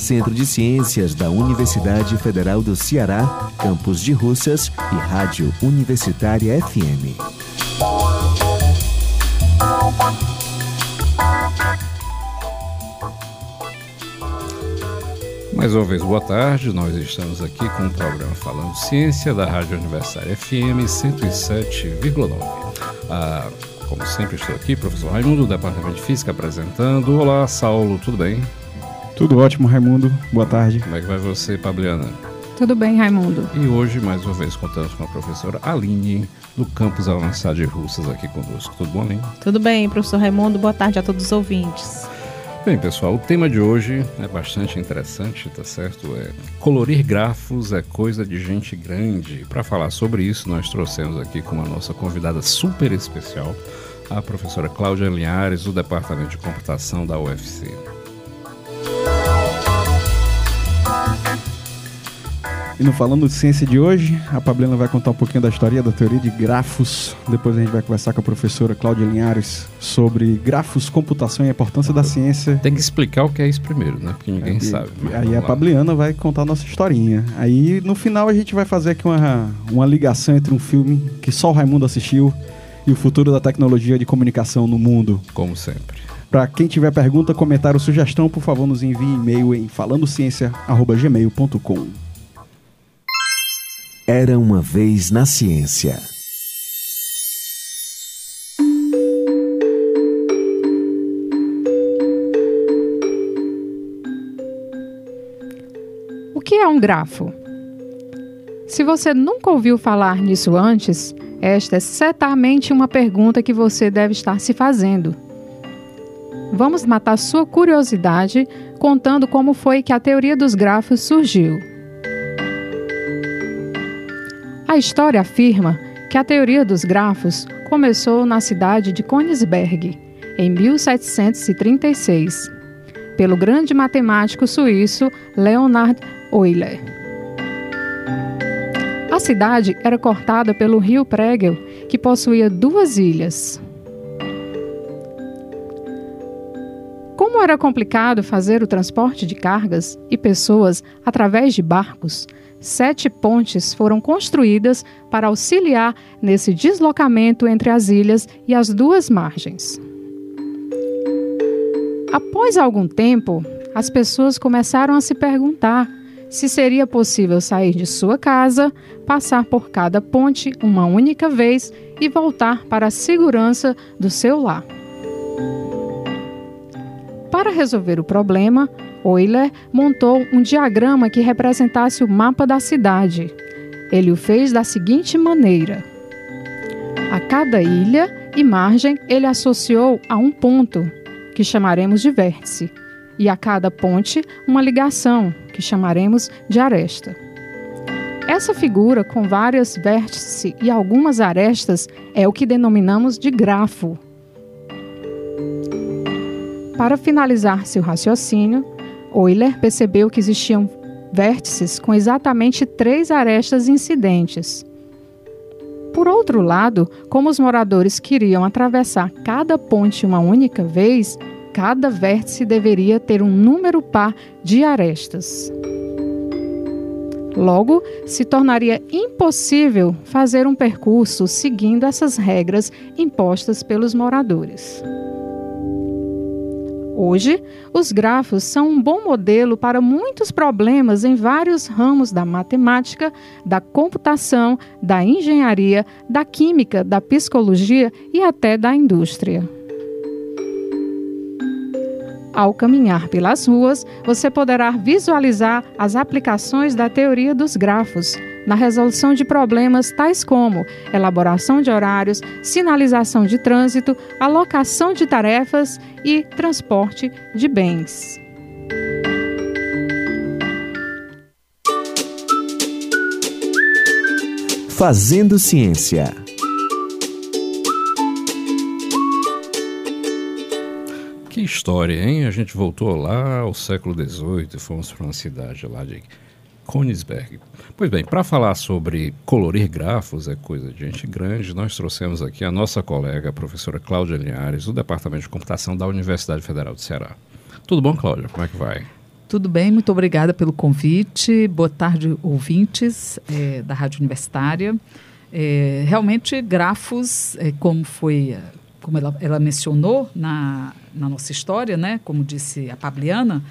Centro de Ciências da Universidade Federal do Ceará, Campus de Russas e Rádio Universitária FM. Mais uma vez, boa tarde. Nós estamos aqui com o programa Falando Ciência da Rádio Universitária FM 107,9. Ah, como sempre, estou aqui, professor Raimundo, do Departamento de Física, apresentando. Olá, Saulo, tudo bem? Tudo ótimo, Raimundo. Boa tarde. Como é que vai você, Fabiana? Tudo bem, Raimundo. E hoje, mais uma vez, contamos com a professora Aline, do Campus Avançado de Russas, aqui conosco. Tudo bom, Aline? Tudo bem, professor Raimundo. Boa tarde a todos os ouvintes. Bem, pessoal, o tema de hoje é bastante interessante, tá certo? É colorir grafos é coisa de gente grande. Para falar sobre isso, nós trouxemos aqui com a nossa convidada super especial, a professora Cláudia Linhares, do Departamento de Computação da UFC. E no Falando de Ciência de hoje, a Pablena vai contar um pouquinho da história da teoria de grafos. Depois a gente vai conversar com a professora Cláudia Linhares sobre grafos, computação e a importância da ciência. Tem que explicar o que é isso primeiro, né? Porque ninguém aí, sabe. Aí a Pabliana vai contar a nossa historinha. Aí no final a gente vai fazer aqui uma, uma ligação entre um filme que só o Raimundo assistiu e o futuro da tecnologia de comunicação no mundo. Como sempre. Para quem tiver pergunta, comentário, sugestão, por favor, nos envie e-mail em falandociência@gmail.com. Era uma vez na ciência. O que é um grafo? Se você nunca ouviu falar nisso antes, esta é certamente uma pergunta que você deve estar se fazendo. Vamos matar sua curiosidade contando como foi que a teoria dos grafos surgiu. A história afirma que a teoria dos grafos começou na cidade de Königsberg, em 1736, pelo grande matemático suíço Leonhard Euler. A cidade era cortada pelo rio Pregel, que possuía duas ilhas. Como era complicado fazer o transporte de cargas e pessoas através de barcos, sete pontes foram construídas para auxiliar nesse deslocamento entre as ilhas e as duas margens. Após algum tempo, as pessoas começaram a se perguntar se seria possível sair de sua casa, passar por cada ponte uma única vez e voltar para a segurança do seu lar. Para resolver o problema, Euler montou um diagrama que representasse o mapa da cidade. Ele o fez da seguinte maneira: a cada ilha e margem ele associou a um ponto, que chamaremos de vértice, e a cada ponte uma ligação, que chamaremos de aresta. Essa figura com várias vértices e algumas arestas é o que denominamos de grafo. Para finalizar seu raciocínio, Euler percebeu que existiam vértices com exatamente três arestas incidentes. Por outro lado, como os moradores queriam atravessar cada ponte uma única vez, cada vértice deveria ter um número par de arestas. Logo, se tornaria impossível fazer um percurso seguindo essas regras impostas pelos moradores. Hoje, os grafos são um bom modelo para muitos problemas em vários ramos da matemática, da computação, da engenharia, da química, da psicologia e até da indústria. Ao caminhar pelas ruas, você poderá visualizar as aplicações da teoria dos grafos na resolução de problemas tais como elaboração de horários, sinalização de trânsito, alocação de tarefas e transporte de bens. Fazendo Ciência. Que história, hein? A gente voltou lá ao século XVIII e fomos para uma cidade lá de Königsberg. Pois bem, para falar sobre colorir grafos, é coisa de gente grande, nós trouxemos aqui a nossa colega, a professora Cláudia Linhares, do Departamento de Computação da Universidade Federal do Ceará. Tudo bom, Cláudia? Como é que vai? Tudo bem, muito obrigada pelo convite. Boa tarde, ouvintes é, da Rádio Universitária. É, realmente, grafos, é, como foi, como ela, ela mencionou na, na nossa história, né, como disse a Pabliana,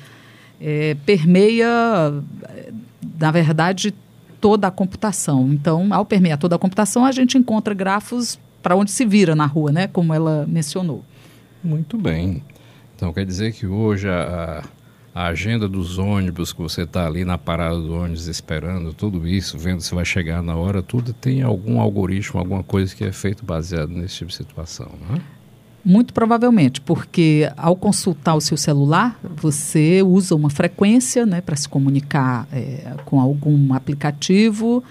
é, permeia, na verdade, toda a computação. Então, ao permear toda a computação, a gente encontra grafos para onde se vira na rua, né, como ela mencionou. Muito bem. Então, quer dizer que hoje a, a agenda dos ônibus, que você está ali na parada do ônibus esperando, tudo isso, vendo se vai chegar na hora, tudo tem algum algoritmo, alguma coisa que é feito baseado nesse tipo de situação, não é? Muito provavelmente, porque ao consultar o seu celular, você usa uma frequência né, para se comunicar é, com algum aplicativo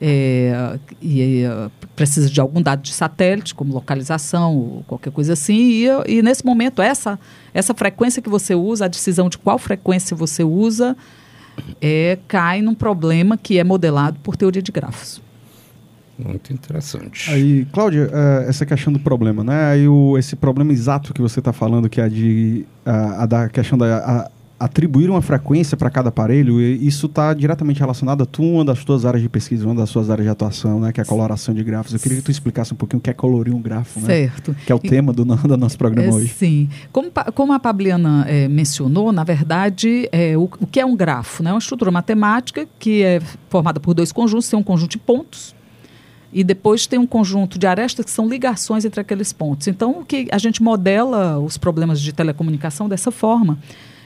é, e é, precisa de algum dado de satélite, como localização ou qualquer coisa assim. E, e nesse momento, essa, essa frequência que você usa, a decisão de qual frequência você usa, é, cai num problema que é modelado por teoria de grafos. Muito interessante. Aí, Cláudia, uh, essa questão do problema, né? Aí o, esse problema exato que você está falando, que é a, de, uh, a da questão da a, atribuir uma frequência para cada aparelho, isso está diretamente relacionado a tu, uma das tuas áreas de pesquisa, uma das suas áreas de atuação, né? Que é a coloração de grafos. Eu queria que tu explicasse um pouquinho o que é colorir um grafo, né? Certo. Que é o e, tema do, do, nosso programa é, hoje. Sim. Como, como a Pabliana é, mencionou, na verdade, é, o, o que é um grafo? Né? É uma estrutura matemática que é formada por dois conjuntos, tem um conjunto de pontos, e depois tem um conjunto de arestas que são ligações entre aqueles pontos. Então, o que a gente modela os problemas de telecomunicação dessa forma.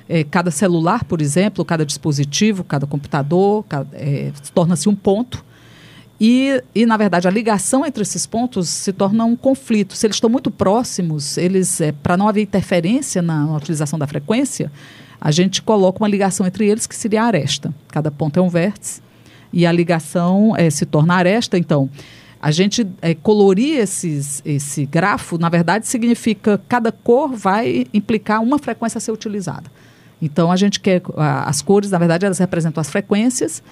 É, cada celular, por exemplo, cada dispositivo, cada computador, é, torna-se um ponto. E, e, na verdade, a ligação entre esses pontos se torna um conflito. Se eles estão muito próximos, eles, é, para não haver interferência na, na utilização da frequência, a gente coloca uma ligação entre eles que seria a aresta. Cada ponto é um vértice e a ligação é, se torna aresta. Então, a gente é, colorir esses, esse grafo, na verdade, significa cada cor vai implicar uma frequência a ser utilizada. Então, a gente quer. as cores, na verdade, elas representam as frequências.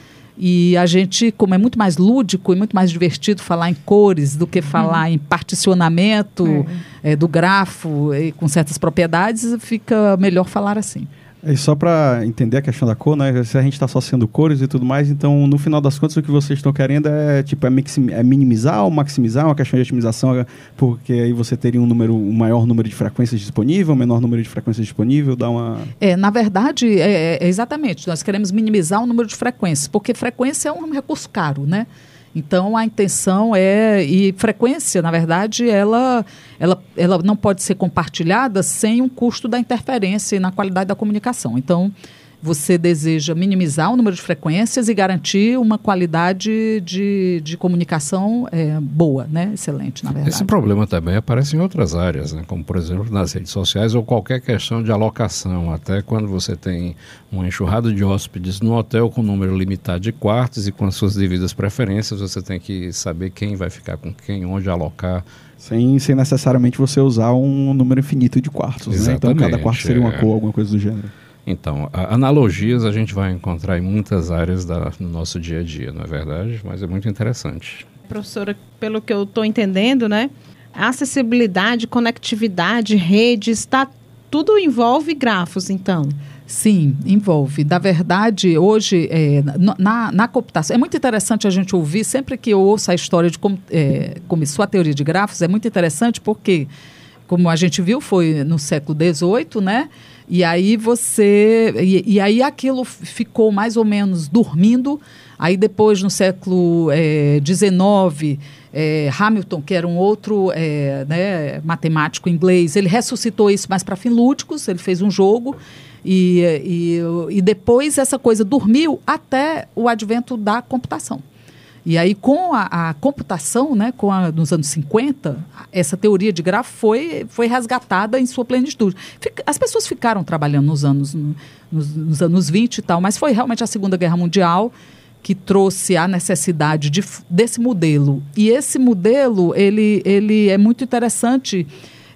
E a gente, como é muito mais lúdico e muito mais divertido falar em cores do que falar uhum. em particionamento é. É, do grafo e com certas propriedades, fica melhor falar assim. E só para entender a questão da cor, né? Se a gente está associando cores e tudo mais, então no final das contas o que vocês estão querendo é tipo é, é, minimizar ou maximizar uma questão de otimização, porque aí você teria um número, um maior número de frequências disponível, um menor número de frequências disponível, dá uma. É, na verdade, é, é, exatamente. Nós queremos minimizar o número de frequências, porque frequência é um recurso caro, né? Então a intenção é e frequência, na verdade, ela, ela, ela não pode ser compartilhada sem um custo da interferência na qualidade da comunicação. Então você deseja minimizar o número de frequências e garantir uma qualidade de, de comunicação é, boa, né? excelente, na verdade. Esse problema também aparece em outras áreas, né? como por exemplo nas redes sociais ou qualquer questão de alocação. Até quando você tem uma enxurrada de hóspedes no hotel com um número limitado de quartos e com as suas devidas preferências, você tem que saber quem vai ficar com quem, onde alocar. Sem, sem necessariamente você usar um número infinito de quartos, né? Então cada quarto seria uma é... cor, alguma coisa do gênero. Então, analogias a gente vai encontrar em muitas áreas da, no nosso dia a dia, não é verdade? Mas é muito interessante. Professora, pelo que eu estou entendendo, né? Acessibilidade, conectividade, redes, tá, tudo envolve grafos, então. Sim, envolve. Na verdade, hoje, é, na, na computação, é muito interessante a gente ouvir, sempre que eu ouço a história de como é, começou a teoria de grafos, é muito interessante porque, como a gente viu, foi no século XVIII, né? E aí você. E, e, aí aquilo ficou mais ou menos dormindo. Aí depois, no século XIX, é, é, Hamilton, que era um outro é, né, matemático inglês, ele ressuscitou isso mais para fins lúdicos, ele fez um jogo. E, e, e depois essa coisa dormiu até o advento da computação. E aí, com a, a computação, né, com a, nos anos 50, essa teoria de grafo foi, foi resgatada em sua plenitude. Fica, as pessoas ficaram trabalhando nos anos, nos, nos, anos 20 e tal, mas foi realmente a Segunda Guerra Mundial que trouxe a necessidade de, desse modelo. E esse modelo, ele, ele é muito interessante,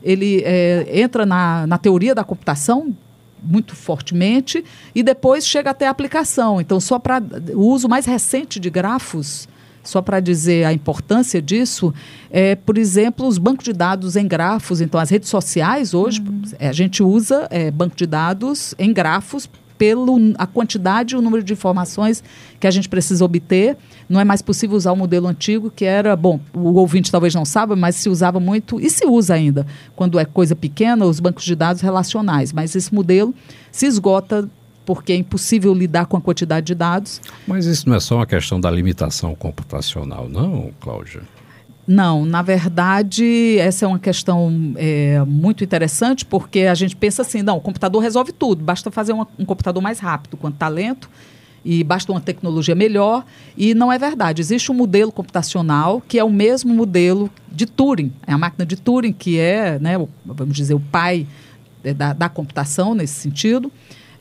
ele é, entra na, na teoria da computação muito fortemente e depois chega até a aplicação. Então, só para o uso mais recente de grafos, só para dizer a importância disso, é, por exemplo, os bancos de dados em grafos. Então, as redes sociais hoje, uhum. a gente usa é, banco de dados em grafos pela a quantidade e o número de informações que a gente precisa obter. Não é mais possível usar o modelo antigo, que era, bom, o ouvinte talvez não saiba, mas se usava muito, e se usa ainda, quando é coisa pequena, os bancos de dados relacionais. Mas esse modelo se esgota porque é impossível lidar com a quantidade de dados. Mas isso não é só uma questão da limitação computacional, não, Cláudia? Não, na verdade, essa é uma questão é, muito interessante, porque a gente pensa assim, não, o computador resolve tudo, basta fazer uma, um computador mais rápido, com talento, e basta uma tecnologia melhor, e não é verdade. Existe um modelo computacional que é o mesmo modelo de Turing, é a máquina de Turing, que é, né, o, vamos dizer, o pai é, da, da computação nesse sentido,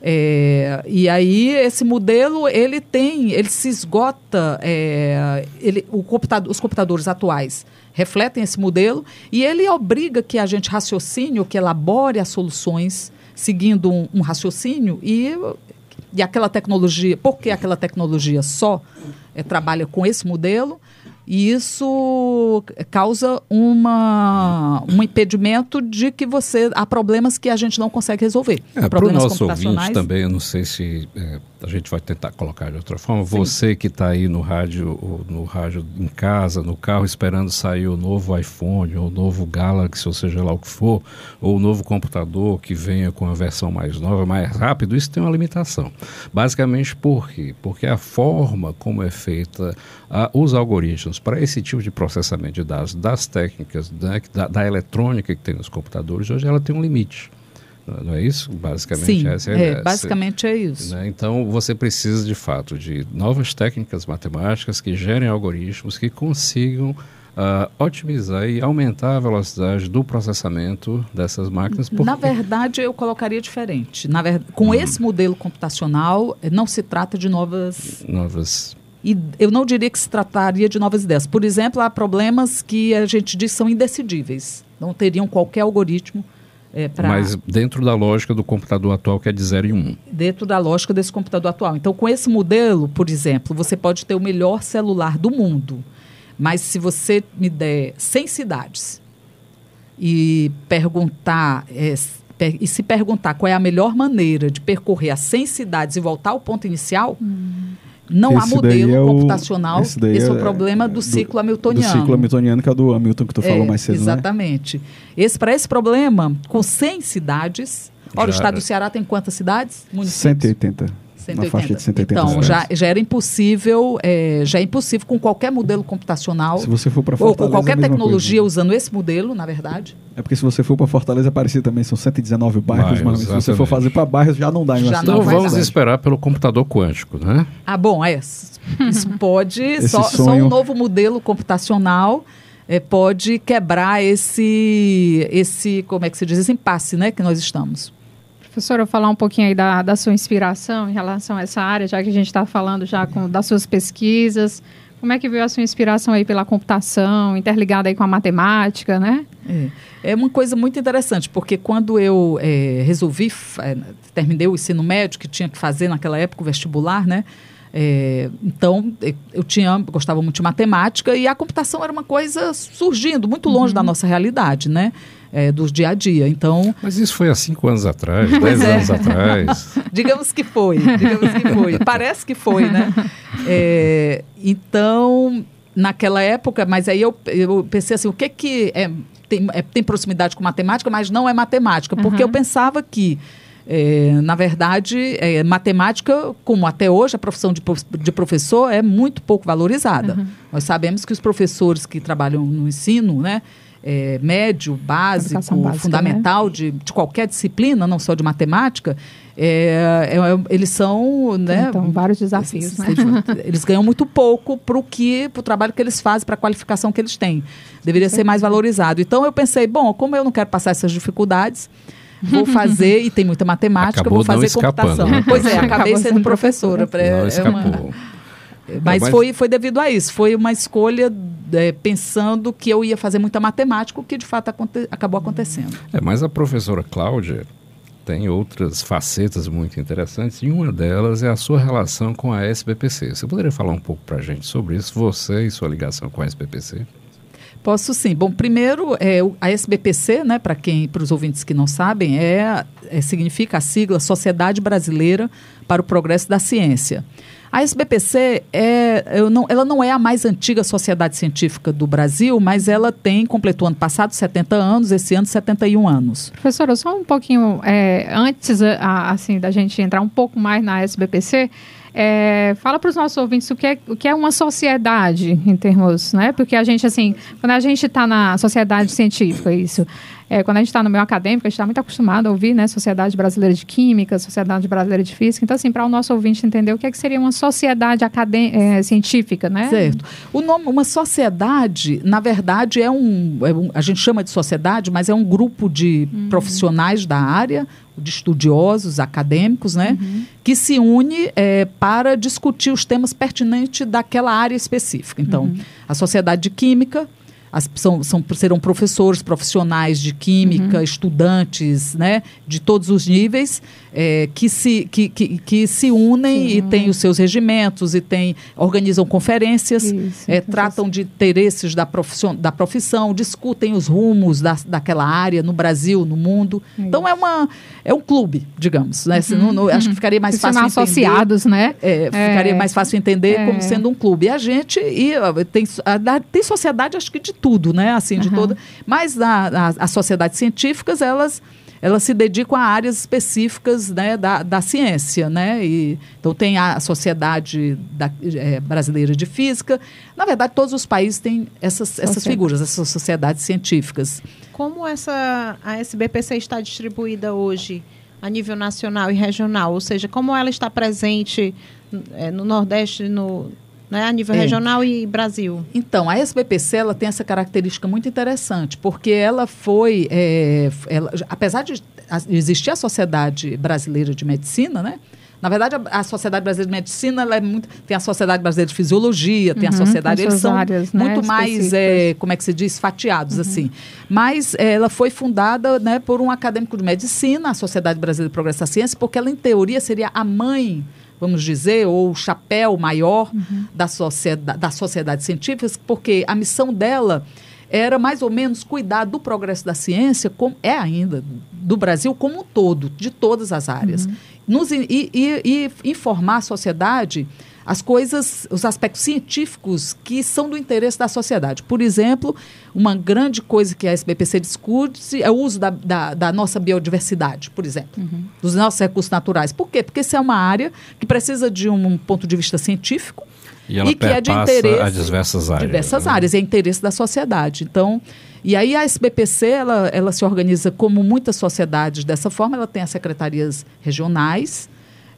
é, e aí esse modelo ele tem, ele se esgota, é, ele, o computador, os computadores atuais refletem esse modelo e ele obriga que a gente raciocine que elabore as soluções seguindo um, um raciocínio e, e aquela tecnologia, porque aquela tecnologia só é, trabalha com esse modelo, e isso causa uma, um impedimento de que você há problemas que a gente não consegue resolver. É, para o nosso ouvinte também, eu não sei se é, a gente vai tentar colocar de outra forma. Sim. Você que está aí no rádio, no rádio em casa, no carro, esperando sair o novo iPhone, ou o novo Galaxy, ou seja lá o que for, ou o novo computador que venha com a versão mais nova, mais rápido, isso tem uma limitação. Basicamente por quê? Porque a forma como é feita a, os algoritmos para esse tipo de processamento de dados, das técnicas, né, da, da eletrônica que tem nos computadores, hoje ela tem um limite. Não é isso? Basicamente, Sim, essa é, é basicamente é isso. Né? Então, você precisa, de fato, de novas técnicas matemáticas que gerem algoritmos que consigam uh, otimizar e aumentar a velocidade do processamento dessas máquinas. Porque... Na verdade, eu colocaria diferente. Na ver... Com hum. esse modelo computacional, não se trata de novas... Novas... E eu não diria que se trataria de novas ideias. Por exemplo, há problemas que a gente diz são indecidíveis. Não teriam qualquer algoritmo é, pra... Mas dentro da lógica do computador atual, que é de 0 e 1. Um. Dentro da lógica desse computador atual. Então, com esse modelo, por exemplo, você pode ter o melhor celular do mundo. Mas se você me der 100 cidades e perguntar. É, e se perguntar qual é a melhor maneira de percorrer as 100 cidades e voltar ao ponto inicial, hum. Não esse há modelo é o, computacional. Esse, esse é, o é problema do, do ciclo hamiltoniano. Do ciclo hamiltoniano, que é do Hamilton que tu falou é, mais cedo. Né? Exatamente. Né? Esse, Para esse problema, com 100 cidades. Olha, o estado do Ceará tem quantas cidades? Municípios? 180. 180. Na faixa de 180 Então, já, já era impossível, é, já é impossível com qualquer modelo computacional. Se você for para Fortaleza. Ou com qualquer tecnologia coisa. usando esse modelo, na verdade. É porque se você for para Fortaleza, Aparecida também são 119 bairros, mas se você for fazer para bairros, já não dá. Já então vamos esperar pelo computador quântico, né? Ah, bom, é. Isso pode. só, só um novo modelo computacional. É, pode quebrar esse, esse, como é que se diz, esse impasse né, que nós estamos. Professora, falar um pouquinho aí da, da sua inspiração em relação a essa área, já que a gente está falando já com, das suas pesquisas. Como é que veio a sua inspiração aí pela computação, interligada aí com a matemática, né? É, é uma coisa muito interessante, porque quando eu é, resolvi, é, terminei o ensino médio, que tinha que fazer naquela época o vestibular, né? É, então, eu tinha, gostava muito de matemática e a computação era uma coisa surgindo, muito longe uhum. da nossa realidade, né? É, do dia a dia. Então, Mas isso foi há cinco anos atrás, dez é. anos atrás. digamos que foi, digamos que foi. Parece que foi, né? É, então, naquela época, mas aí eu, eu pensei assim, o que que é, tem, é, tem proximidade com matemática, mas não é matemática, porque uhum. eu pensava que é, na verdade, é, matemática, como até hoje a profissão de, de professor é muito pouco valorizada. Uhum. Nós sabemos que os professores que trabalham no ensino, né, é, médio, básico, básica, fundamental né? de, de qualquer disciplina, não só de matemática, é, é, é eles são, né? Então, vários desafios, eles, né? eles ganham muito pouco para o que, para o trabalho que eles fazem, para a qualificação que eles têm. Deveria ser mais valorizado. Então eu pensei, bom, como eu não quero passar essas dificuldades, vou fazer, e tem muita matemática, Acabou vou fazer computação. Né? Pois é, acabei sendo professora. Pra, não é. Uma, Mas, mas- foi, foi devido a isso. Foi uma escolha é, pensando que eu ia fazer muita matemática, o que de fato aconte- acabou acontecendo. É, mas a professora Cláudia tem outras facetas muito interessantes e uma delas é a sua relação com a SBPC. Você poderia falar um pouco para a gente sobre isso, você e sua ligação com a SBPC? Posso sim. Bom, primeiro, é, a SBPC, né, para quem, para os ouvintes que não sabem, é, é- significa a sigla Sociedade Brasileira para o Progresso da Ciência. A SBPC é, não, ela não é a mais antiga sociedade científica do Brasil, mas ela tem, completou ano passado 70 anos, esse ano 71 anos. Professora, só um pouquinho é, antes assim da gente entrar um pouco mais na SBPC, é, fala para os nossos ouvintes o que, é, o que é uma sociedade em termos, né? Porque a gente assim, quando a gente está na sociedade científica, isso, é, quando a gente está no meio acadêmico, a gente está muito acostumado a ouvir, né? Sociedade Brasileira de Química, Sociedade Brasileira de Física. Então, assim, para o nosso ouvinte entender o que, é que seria uma sociedade acadê- é, científica, né? Certo. O nome, uma sociedade, na verdade, é um, é um- A gente chama de sociedade, mas é um grupo de profissionais da área, de estudiosos, acadêmicos, né? Que se une eh, para discutir os temas pertinentes daquela área específica. Então, a sociedade de química. As- são, são- serão professores profissionais de química, estudantes, né, de todos os níveis, eh, que, se, que, que, que se unem Sim. e têm os seus regimentos e têm, organizam conferências, Isso, eh, então, tratam de interesses da profissão, da profissão, discutem os rumos da, daquela área no Brasil, no mundo. Então é uma é um clube, digamos, né? Se não- não- acho que ficaria mais chamar fácil entender. associados, né? É, ficaria É. mais fácil entender É. como sendo um clube. E a gente e, tem, a- tem sociedade, acho que de tudo, né? Assim, de Aham. toda. Mas a- a- as sociedades científicas, elas, elas se dedicam a áreas específicas né, da, da ciência, né? E, então tem a Sociedade da- eh, Brasileira de Física. Na verdade, todos os países têm essas, essas Sociedade. figuras, essas sociedades científicas. Como essa a SBPC está distribuída hoje a nível nacional e regional? Ou seja, como ela está presente eh, no Nordeste, no, né, a nível É. regional e Brasil? Então, a SBPC ela tem essa característica muito interessante, porque ela foi, é, ela- apesar de a- existir a Sociedade Brasileira de Medicina, né? Na verdade, a, a Sociedade Brasileira de Medicina ela é muito, tem a Sociedade Brasileira de Fisiologia, tem a Uhum, Sociedade, tem eles são áreas, né, muito mais, é, como é que se diz, fatiados assim. Mas ela foi fundada, né, por um acadêmico de medicina, a Sociedade Brasileira de Progresso da Ciência, porque ela em teoria seria a mãe vamos dizer, ou o chapéu maior da, sociedade, da sociedade científica, porque a missão dela era mais ou menos cuidar do progresso da ciência, como é ainda, do Brasil como um todo, de todas as áreas. Nos, e, e- e informar a sociedade as coisas, os aspectos científicos que são do interesse da sociedade. Por exemplo, uma grande coisa que a SBPC discute é o uso da, da, da nossa biodiversidade, por exemplo, dos nossos recursos naturais. Por quê? Porque essa é uma área que precisa de um ponto de vista científico E ela e que é de interesse a diversas áreas. diversas né? áreas, é interesse da sociedade. Então, e aí a SBPC, ela, ela se organiza como muitas sociedades dessa forma, ela tem as secretarias regionais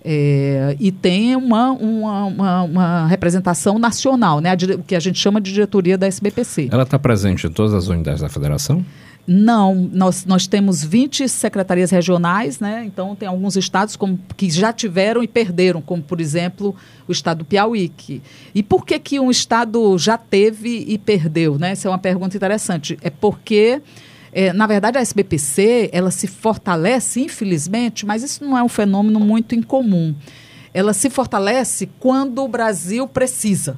é, e tem uma, uma, uma, uma representação nacional, né, o que a gente chama de diretoria da SBPC. Ela está presente em todas as unidades da federação? Não, nós, nós temos 20 secretarias regionais, né? Então tem alguns estados como, que já tiveram e perderam, como por exemplo o estado do Piauí. Que, e por que, que um estado já teve e perdeu? Né? Essa é uma pergunta interessante. É porque, é, na verdade, a SBPC ela se fortalece, infelizmente, mas isso não é um fenômeno muito incomum. Ela se fortalece quando o Brasil precisa.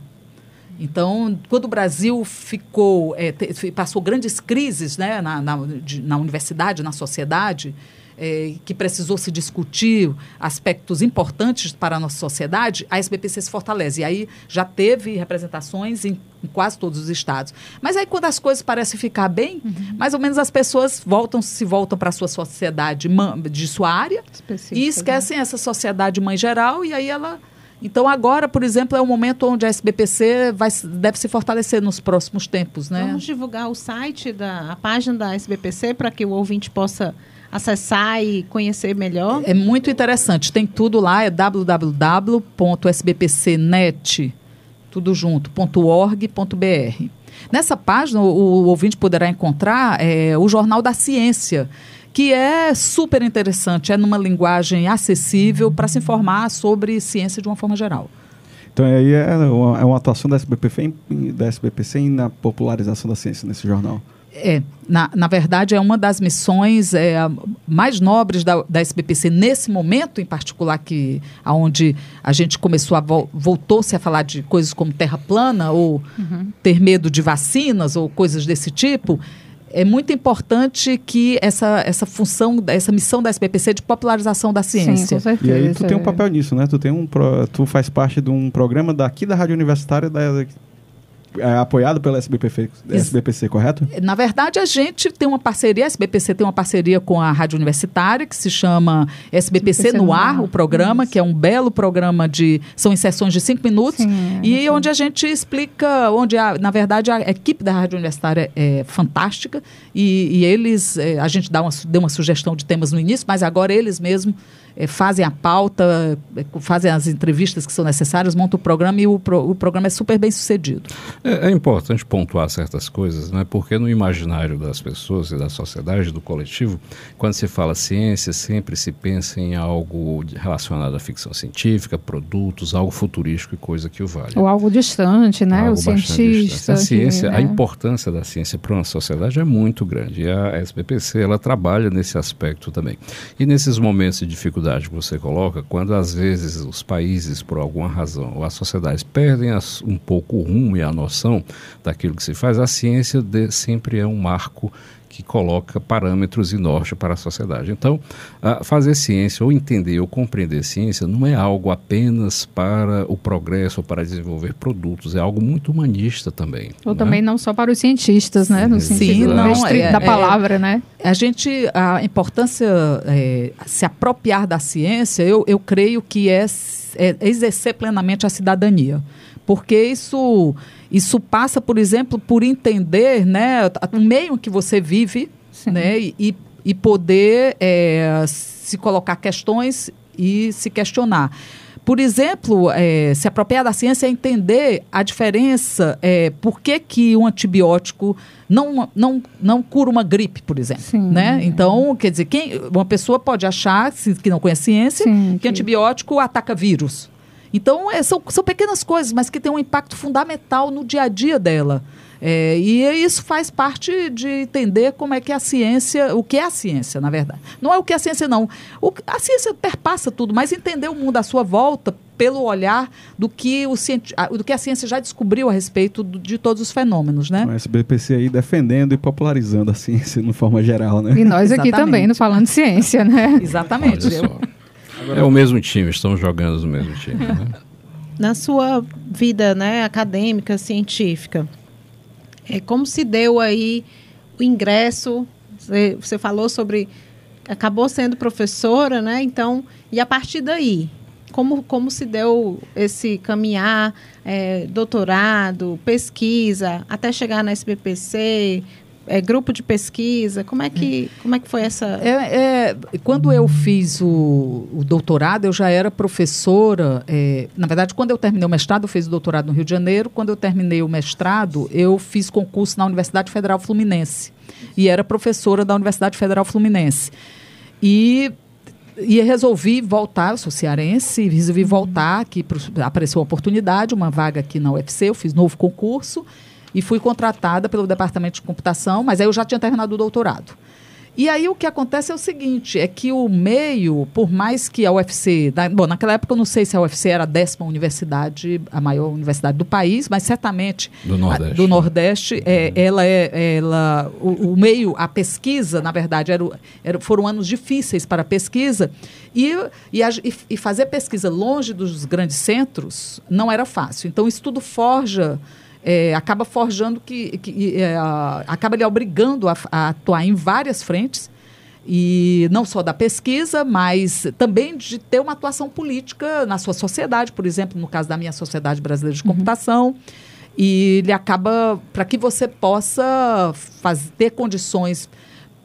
Então, quando o Brasil ficou, fi- passou grandes crises né, na, na, de- na universidade, na sociedade, eh, que precisou se discutir aspectos importantes para a nossa sociedade, a SBPC se fortalece. E aí já teve representações em, em quase todos os estados. Mas aí, quando as coisas parecem ficar bem, mais ou menos as pessoas voltam, se voltam para a sua sociedade de sua área Específicas, e esquecem essa sociedade mãe geral e aí ela. Então agora, por exemplo, é o momento onde a SBPC vai, deve se fortalecer nos próximos tempos, né? Vamos divulgar o site, da, a página da SBPC, para que o ouvinte possa acessar e conhecer melhor. É muito interessante. Tem tudo lá, é www.sbpcnet, tudo junto, .org.br. Nessa página, o, o ouvinte poderá encontrar é, o Jornal da Ciência, que é super interessante, é numa linguagem acessível para se informar sobre ciência de uma forma geral. Então aí é uma, é uma atuação da SBPC, da SBPC na popularização da ciência nesse jornal. É, na, na verdade, é uma das missões é, mais nobres da, da SBPC nesse momento, em particular, que aonde a gente começou a vo, voltou-se a falar de coisas como terra plana ou uhum. ter medo de vacinas ou coisas desse tipo é muito importante que essa, essa função, essa missão da SBPC de popularização da ciência. Sim, com certeza. E aí tu tem um papel nisso, né? Tu tem um tu faz parte de um programa daqui da Rádio Universitária da é apoiado pela SBPC, SBPC, correto? Na verdade, a gente tem uma parceria, a SBPC tem uma parceria com a Rádio Universitária, que se chama SBPC, SBPC no Ar, o programa, Isso. que é um belo programa de. São em sessões de cinco minutos, sim, e sim. onde a gente explica, onde, a, na verdade, a equipe da Rádio Universitária é fantástica, e, e eles, é, a gente dá uma, deu uma sugestão de temas no início, mas agora eles mesmos é, fazem a pauta, é, fazem as entrevistas que são necessárias, montam o programa e o, pro, o programa é super bem sucedido. É, é, importante pontuar certas coisas, né? porque no imaginário das pessoas e da sociedade, do coletivo, quando se fala ciência, sempre se pensa em algo relacionado à ficção científica, produtos, algo futurístico e coisa que o vale. Ou algo distante, né? Algo o cientista. A ciência, que, né? a importância da ciência para uma sociedade é muito grande. E a SBPC, ela trabalha nesse aspecto também. E nesses momentos de dificuldade dificuldade que você coloca, quando às vezes os países, por alguma razão, ou as sociedades perdem as, um pouco o rumo e a noção daquilo que se faz, a ciência de, sempre é um marco que coloca parâmetros e norte para a sociedade. Então, fazer ciência ou entender ou compreender ciência não é algo apenas para o progresso ou para desenvolver produtos, é algo muito humanista também. Ou né? também não só para os cientistas, né? No Sim, sentido não, é, da é, palavra, é, né? A gente, a importância, é, se apropriar da ciência, eu, eu creio que é, é exercer plenamente a cidadania porque isso isso passa, por exemplo, por entender né, o meio que você vive né, e, e poder é, se colocar questões e se questionar. Por exemplo, é, se apropriar da ciência é entender a diferença, é, por que, que um antibiótico não, não, não cura uma gripe, por exemplo. Sim, né? Então, quer dizer, quem, uma pessoa pode achar, que não conhece ciência, Sim, que, que antibiótico ataca vírus. Então, é, são, são pequenas coisas, mas que têm um impacto fundamental no dia a dia dela. É, e isso faz parte de entender como é que a ciência, o que é a ciência, na verdade. Não é o que é a ciência, não. O, a ciência perpassa tudo, mas entender o mundo à sua volta pelo olhar do que, o, do que a ciência já descobriu a respeito do, de todos os fenômenos, né? O SBPC aí defendendo e popularizando a ciência de forma geral, né? E nós aqui também, no Falando de Ciência, né? Exatamente. É o mesmo time, estamos jogando no mesmo time. Né? Na sua vida né, acadêmica, científica, é, como se deu aí o ingresso? Você, você falou sobre. Acabou sendo professora, né? Então, e a partir daí? Como, como se deu esse caminhar, é, doutorado, pesquisa, até chegar na SBPC, é, grupo de pesquisa? Como é que, como é que foi essa. É, é, quando eu fiz o, o, doutorado, eu já era professora. É, na verdade, quando eu terminei o mestrado, eu fiz o doutorado no Rio de Janeiro. Quando eu terminei o mestrado, eu fiz concurso na Universidade Federal Fluminense. E era professora da Universidade Federal Fluminense. E e resolvi voltar, eu sou cearense, resolvi voltar aqui, apareceu uma oportunidade, uma vaga aqui na UFC, eu fiz novo concurso e fui contratada pelo departamento de computação, mas aí eu já tinha terminado o doutorado. E aí o que acontece é o seguinte, é que o meio, por mais que a UFC, da, bom, naquela época eu não sei se a UFC era a décima universidade, a maior universidade do país, mas certamente do Nordeste, a, do Nordeste é, ela é, ela, o, o, meio, a pesquisa, na verdade, era, era, foram anos difíceis para a pesquisa e, e, a, e fazer pesquisa longe dos grandes centros não era fácil. Então isso tudo forja é, acaba forjando que, que é, acaba lhe obrigando a, a, atuar em várias frentes e não só da pesquisa, mas também de ter uma atuação política na sua sociedade, por exemplo, no caso da minha Sociedade Brasileira de uhum. Computação. Uhum. E ele acaba para que você possa fazer, ter condições,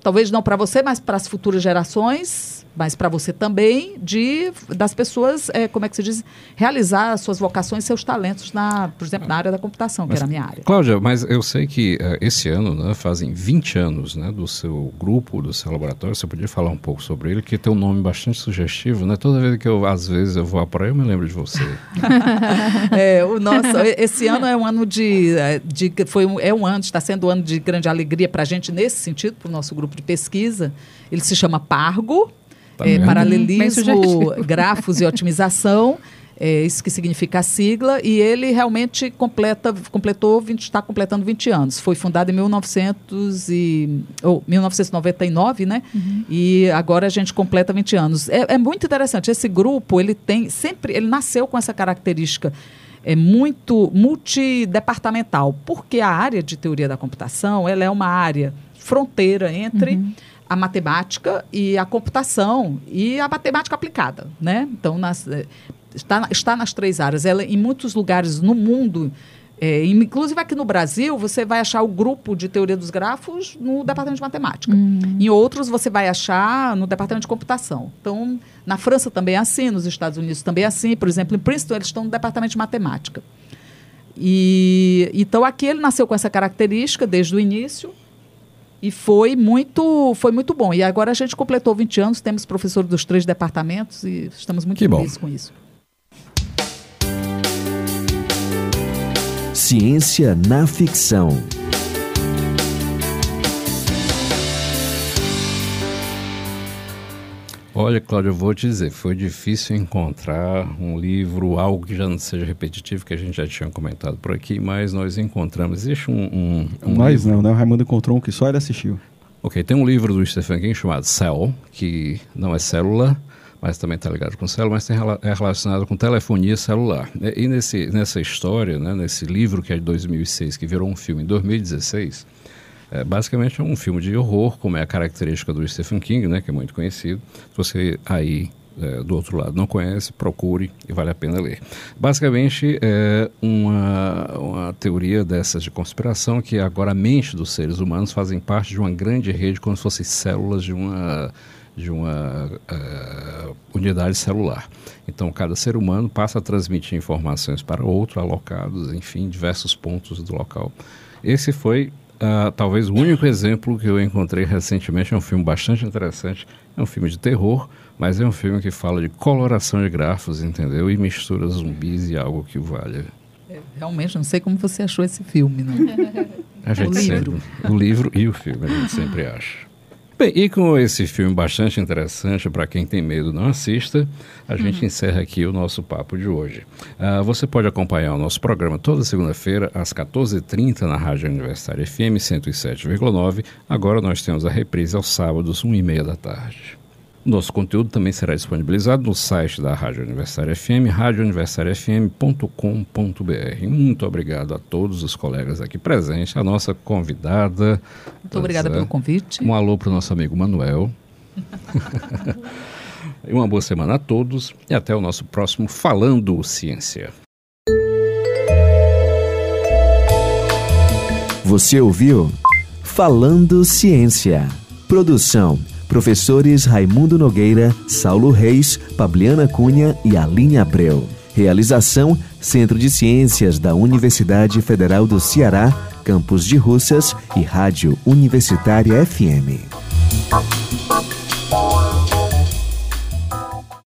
talvez não para você, mas para as futuras gerações, mas para você também de das pessoas, é, como é que se diz, realizar suas vocações, seus talentos na, por exemplo, na área da computação, que Mas, era a minha área. Cláudia, mas eu sei que uh, esse ano, né, fazem 20 anos, né, do seu grupo, do seu laboratório. Você podia falar um pouco sobre ele, que tem um nome bastante sugestivo, né? Toda vez que eu, às vezes, eu vou à praia, eu me lembro de você. é, o nosso, esse ano é um ano de, de foi um, é um ano, está sendo um ano de grande alegria para a gente nesse sentido, para o nosso grupo de pesquisa. Ele se chama Pargo, Tá é, paralelismo, grafos e otimização. É isso que significa a sigla, e ele realmente completa, completou 20, está completando 20 anos. Foi fundado em 1900 e, ou 1999, né? E agora a gente completa 20 anos. É, é muito interessante. Esse grupo, ele tem sempre, ele nasceu com essa característica é muito multidepartamental, porque a área de teoria da computação, ela é uma área fronteira entre a matemática e a computação e a matemática aplicada, né? Então, nas, eh, está, está nas três áreas. Ela, em muitos lugares no mundo, eh, inclusive aqui no Brasil, você vai achar o grupo de teoria dos grafos no departamento de matemática. Em outros, você vai achar no departamento de computação. Então, na França também é assim, nos Estados Unidos também é assim. Por exemplo, em Princeton, eles estão no departamento de matemática. E então aqui ele nasceu com essa característica desde o início e foi muito foi muito bom. E agora a gente completou 20 anos, temos professor dos três departamentos e estamos muito Que bom. felizes com isso. Ciência na ficção. Olha, Cláudio, eu vou te dizer, foi difícil encontrar um livro, algo que já não seja repetitivo, que a gente já tinha comentado por aqui, mas nós encontramos. Existe um. um, um Nós livro- não, né? O Raimundo encontrou um que só ele assistiu. Ok, tem um livro do Stephen King chamado Cell, que não é célula, mas também está ligado com célula, mas tem, é relacionado com telefonia celular. E, e nesse, nessa história, né, nesse livro que é de 2006, que virou um filme em 2016, é, basicamente é um filme de horror, como é a característica do Stephen King, né, que é muito conhecido. Se você aí é, do outro lado não conhece, procure e vale a pena ler. Basicamente é uma, uma teoria dessas de conspiração que agora a mente dos seres humanos fazem parte de uma grande rede como se fossem células de uma de uma eh, unidade celular. Então, cada ser humano passa a transmitir informações para outro, alocados, enfim, diversos pontos do local. Esse foi ah, talvez o único exemplo que eu encontrei recentemente. É um filme bastante interessante. É um filme de terror, mas é um filme que fala de coloração de grafos, entendeu? E mistura zumbis e algo que valha. É, realmente, não sei como você achou esse filme, gente O livro. sempre, o livro e o filme, a gente sempre acha. Bem, e com esse filme bastante interessante, para quem tem medo, não assista, a gente encerra aqui o nosso papo de hoje. Ah, você pode acompanhar o nosso programa toda segunda-feira, às 14h30, na Rádio Universitária FM 107,9. Agora nós temos a reprise aos sábados, 1h30 da tarde. Nosso conteúdo também será disponibilizado no site da Rádio Universitária FM, radiouniversitariafm.com.br. Muito obrigado a todos os colegas aqui presentes, a nossa convidada. Muito obrigada é. pelo convite. Um alô para o nosso amigo Manuel. e uma boa semana a todos e até o nosso próximo Falando Ciência. Você ouviu Falando Ciência. Produção: professores Raimundo Nogueira, Saulo Reis, Pabliana Cunha e Aline Abreu. Realização: Centro de Ciências da Universidade Federal do Ceará, Campus de Russas e Rádio Universitária FM.